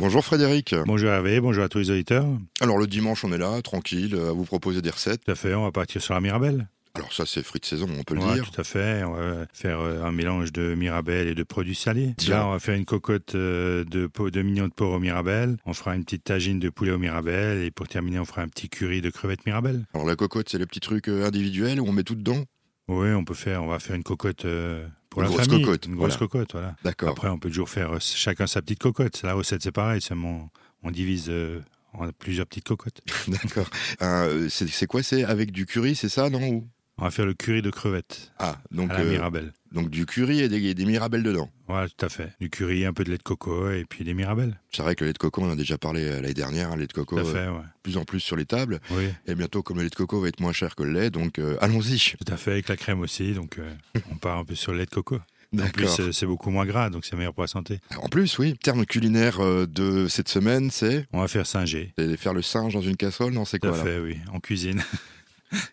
Bonjour Frédéric. Bonjour Hervé, bonjour à tous les auditeurs. Alors le dimanche, on est là, tranquille, à vous proposer des recettes. Tout à fait, on va partir sur la Mirabelle. Alors ça, c'est fruit de saison, on peut le dire. Tout à fait, on va faire euh, un mélange de Mirabelle et de produits salés. Tiens. Là, on va faire une cocotte euh, de, de mignons de porc au Mirabelle. On fera une petite tagine de poulet au Mirabelle. Et pour terminer, on fera un petit curry de crevettes Mirabelle. Alors la cocotte, c'est les petits trucs euh, individuels où on met tout dedans? Oui, on peut faire, on va faire une cocotte euh, pour Une la grosse famille. cocotte, Une grosse voilà. cocotte, voilà. D'accord. Après, on peut toujours faire euh, chacun sa petite cocotte. La recette, c'est pareil, seulement on divise euh, en plusieurs petites cocottes. D'accord. Euh, c'est quoi? C'est avec du curry, c'est ça, non On va faire le curry de crevettes Ah, donc, à la euh, Mirabelle. donc du curry et des, des mirabelles dedans. Voilà, tout à fait. Du curry, un peu de lait de coco et puis des Mirabelles. C'est vrai que le lait de coco, on en a déjà parlé euh, l'année dernière, hein, le lait de coco, Tout à euh, fait, ouais. plus en plus sur les tables. Oui, Et bientôt, comme le lait de coco va être moins cher que le lait, donc euh, allons-y. tout à fait, avec la crème aussi. Donc, on part un peu sur le lait de coco. En plus, c'est beaucoup moins gras, donc c'est meilleur pour la santé. En plus, oui, terme culinaire de cette semaine, c'est On va faire singer. c'est faire le singe dans une casserole, non C'est Tout à quoi là? fait, oui, en cuisine.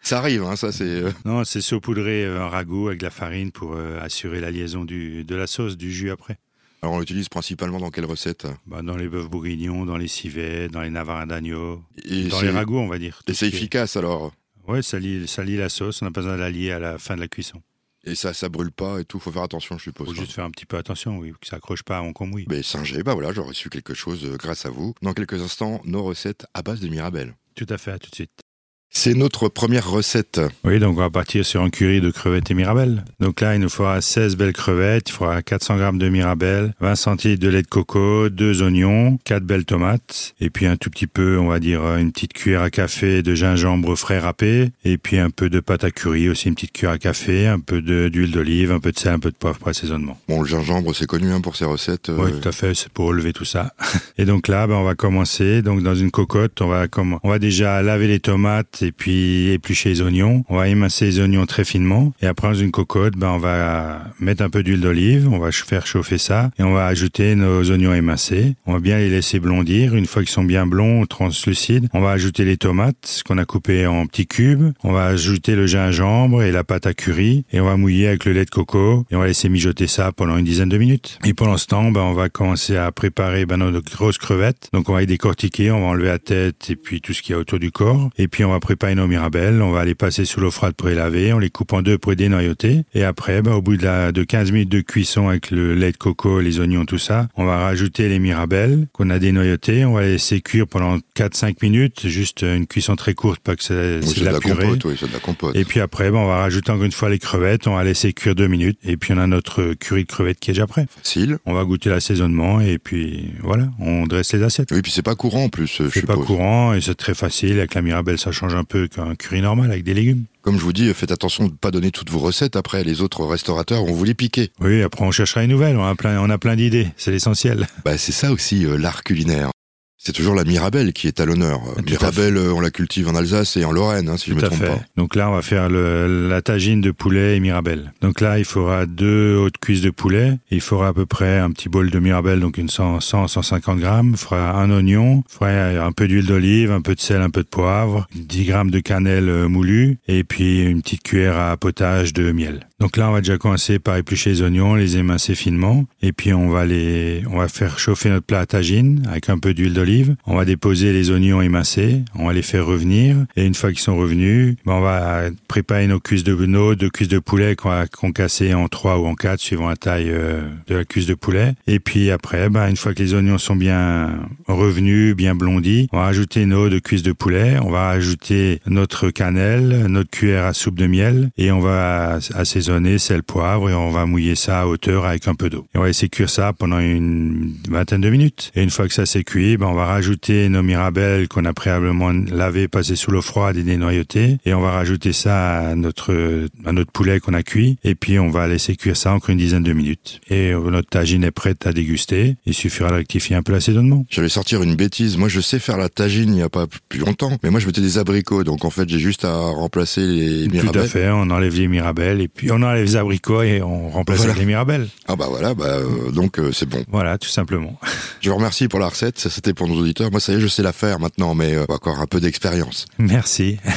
Ça arrive, hein, ça c'est... euh, non, c'est saupoudrer euh, un ragoût avec de la farine pour euh, assurer la liaison du, de la sauce, du jus après. Alors on l'utilise principalement dans quelle recette Bah, dans les bœufs bourguignons, dans les civets, dans les navarins d'agneau, dans les ragoûts, on va dire. Et c'est efficace alors? Oui, ça lie, ça lie la sauce, on n'a pas besoin de la lier à la fin de la cuisson. Et ça, ça brûle pas et tout, faut faire attention, je suppose. faut hein. juste faire un petit peu attention, oui, que ça accroche pas à on comme oui. Mais singé, bah voilà, j'aurais su quelque chose grâce à vous. Dans quelques instants, nos recettes à base de Mirabelle. Tout à fait, à tout de suite. C'est notre première recette. Oui, donc on va partir sur un curry de crevettes et mirabelles. Donc là, il nous faudra 16 belles crevettes, il faudra 400 grammes de mirabelles, 20 centilitres de lait de coco, 2 oignons, 4 belles tomates, et puis un tout petit peu, on va dire une petite cuillère à café de gingembre frais râpé, et puis un peu de pâte à curry, aussi une petite cuillère à café, un peu d'huile d'olive, un peu de sel, un peu de poivre pour assaisonnement. Bon, le gingembre, c'est connu hein, pour ces recettes. euh, Oui, tout à fait, c'est pour relever tout ça. Et donc là, ben, on va commencer. Donc dans une cocotte, on va comme on va déjà laver les tomates et puis éplucher les oignons. On va émincer les oignons très finement. Et après dans une cocotte, ben on va mettre un peu d'huile d'olive. On va faire chauffer ça et on va ajouter nos oignons émincés. On va bien les laisser blondir. Une fois qu'ils sont bien blonds, translucides, on va ajouter les tomates qu'on a coupées en petits cubes. On va ajouter le gingembre et la pâte à curry et on va mouiller avec le lait de coco et on va laisser mijoter ça pendant une dizaine de minutes. Et pendant ce temps, ben, on va commencer à préparer ben, nos grosses crevettes. Donc on va les décortiquer, on va enlever la tête et puis tout ce qu'il y a autour du corps. Et puis on va préparer nos mirabelles. On va les passer sous l'eau froide pour les laver. On les coupe en deux pour les dénoyauter. Et après, ben, au bout de, la, de 15 minutes de cuisson avec le lait de coco, les oignons, tout ça, on va rajouter les mirabelles qu'on a dénoyautées. On va les laisser cuire pendant 4-5 minutes. Juste une cuisson très courte, pas que c'est oui, c'est de la, purée. compote, oui, de la compote. Et puis après, ben, on va rajouter encore une fois les crevettes, on va laisser cuire deux minutes, et puis on a notre curry de crevettes qui est déjà prêt. Facile. On va goûter l'assaisonnement, et puis voilà, on dresse les assiettes. Oui, puis c'est pas courant en plus, euh, je C'est pas courant, et c'est très facile, avec la mirabelle ça change un peu qu'un curry normal, avec des légumes. Comme je vous dis, faites attention de ne pas donner toutes vos recettes. Après, les autres restaurateurs vont vous les piquer. Oui, après on cherchera les nouvelles, on a plein, on a plein d'idées, c'est l'essentiel. Bah, c'est ça aussi euh, l'art culinaire. C'est toujours la Mirabelle qui est à l'honneur. Mirabelle, euh, on la cultive en Alsace et en Lorraine, hein, si je Tout me trompe fait. pas. Donc là, on va faire le, la tagine de poulet et mirabelle. Donc là, il faudra deux hautes cuisses de poulet. Il faudra à peu près un petit bol de mirabelle, donc une 100, 100 150 grammes. Il faudra un oignon. Il faudra un peu d'huile d'olive, un peu de sel, un peu de poivre, 10 grammes de cannelle euh, moulue et puis une petite cuillère à potage de miel. Donc là, on va déjà commencer par éplucher les oignons, les émincer finement, et puis on va les, on va faire chauffer notre plat à tagine avec un peu d'huile d'olive. On va déposer les oignons émincés, on va les faire revenir, et une fois qu'ils sont revenus, ben on va préparer nos cuisses de nos deux cuisses de poulet qu'on va concasser en trois ou en quatre suivant la taille euh, de la cuisse de poulet. Et puis après, ben une fois que les oignons sont bien revenus, bien blondis, on va ajouter nos deux cuisses de poulet, on va ajouter notre cannelle, notre cuillère à soupe de miel, et on va assaisonner sel, poivre, et on va mouiller ça à hauteur avec un peu d'eau. Et on va laisser cuire ça pendant une vingtaine de minutes. Et une fois que ça s'est cuit, ben on va rajouter nos mirabelles qu'on a préalablement lavées, passées sous l'eau froide et dénoyautées, et on va rajouter ça à notre à notre poulet qu'on a cuit, et puis on va laisser cuire ça encore une dizaine de minutes. Et notre tagine est prête à déguster. Il suffira de rectifier un peu l'assaisonnement. J'allais sortir une bêtise. Moi, je sais faire la tagine il n'y a pas plus longtemps. Mais moi, je mettais des abricots. Donc, en fait, j'ai juste à remplacer les Tout à mirabelles. fait, on enlève les mirabelles et puis on enlève les abricots et on remplace Voilà. avec les mirabelles. Ah bah voilà, bah, euh, donc euh, c'est bon. Voilà, tout simplement. Je vous remercie pour la recette. Ça, c'était pour nos auditeurs. Moi, ça y est, je sais la faire maintenant, mais euh, encore un peu d'expérience. Merci.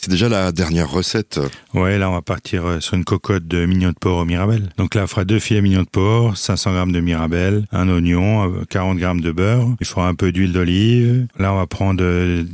C'est déjà la dernière recette. Ouais, là on va partir euh, sur une cocotte de mignons de porc au mirabelle. Donc là on fera deux filets mignons de porc, 500 grammes de mirabelle, un oignon, 40 euh, grammes de beurre. Il faudra un peu d'huile d'olive. Là on va prendre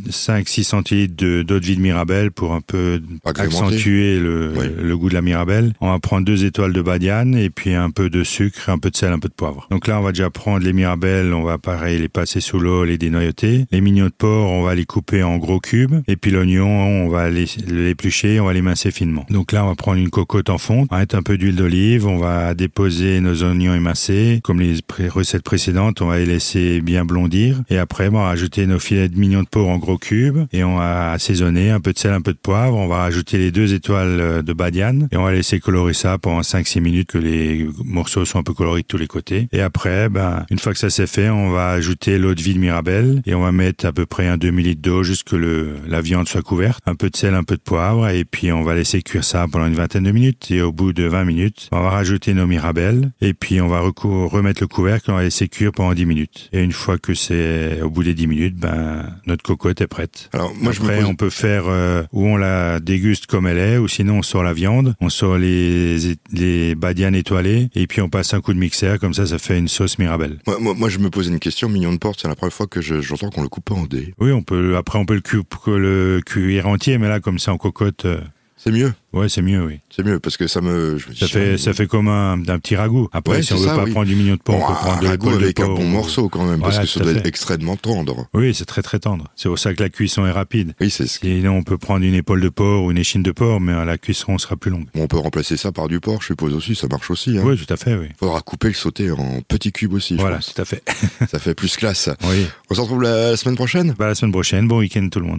5-6 centilitres d'eau de vie de mirabelle pour un peu accentuer le, le, goût de la mirabelle. On va prendre deux étoiles de badiane et puis un peu de sucre, un peu de sel, un peu de poivre. Donc là on va déjà prendre les mirabelles, on va pareil les passer sous l'eau, les dénoyauter. Les mignons de porc on va les couper en gros cubes et puis l'oignon on va l'éplucher, on va les mincer finement. Donc là, on va prendre une cocotte en fonte, on va mettre un peu d'huile d'olive, on va déposer nos oignons émincés. Comme les recettes précédentes, on va les laisser bien blondir. Et après, on va rajouter nos filets de mignons de porc en gros cubes et on va assaisonner un peu de sel, un peu de poivre. On va rajouter les deux étoiles euh, de badiane et on va laisser colorer ça pendant 5-6 minutes que les morceaux soient un peu colorés de tous les côtés. Et après, ben, une fois que ça s'est fait, on va ajouter l'eau de vie de Mirabelle et on va mettre à peu près un demi-litre d'eau jusque le, la viande soit couverte. Un peu de sel, un peu de poivre et puis on va laisser cuire ça pendant une vingtaine de minutes et au bout de 20 minutes, on va rajouter nos mirabelles et puis on va remettre le couvercle, on va laisser cuire pendant 10 minutes. Et une fois que c'est au bout des 10 minutes, ben notre cocotte est prête. Alors moi Après, je on peut faire euh, ou on la déguste comme elle est ou sinon on sort la viande, on sort les les badianes étoilées et puis on passe un coup de mixeur comme ça ça fait une sauce mirabelle. Moi, moi, je me pose une question, mignon de porte, c'est la première fois que j'entends qu'on le coupe en dés. Oui, on peut après on peut le, le cuire entier mais là comme c'est en cocotte euh, c'est mieux. Ouais, c'est mieux, oui. C'est mieux parce que ça me. ça fait ça fait comme un, petit ragoût. Après, si on veut pas prendre du mignon de porc, on peut prendre de la avec un bon morceau quand même parce que ça doit être extrêmement tendre. Oui, c'est très très tendre. C'est pour ça que la cuisson est rapide. Oui, c'est. Ce... Sinon, on peut prendre une épaule de porc ou une échine de porc, mais la cuisson sera plus longue. on peut remplacer ça par du porc, je suppose aussi. Ça marche aussi. Hein. Oui, tout à fait. Oui. Faudra couper le sauter en petits cubes aussi. Voilà, tout à fait. ça fait plus classe. Oui. On se retrouve la, semaine prochaine? Bah, la semaine prochaine. Bon week-end tout le monde.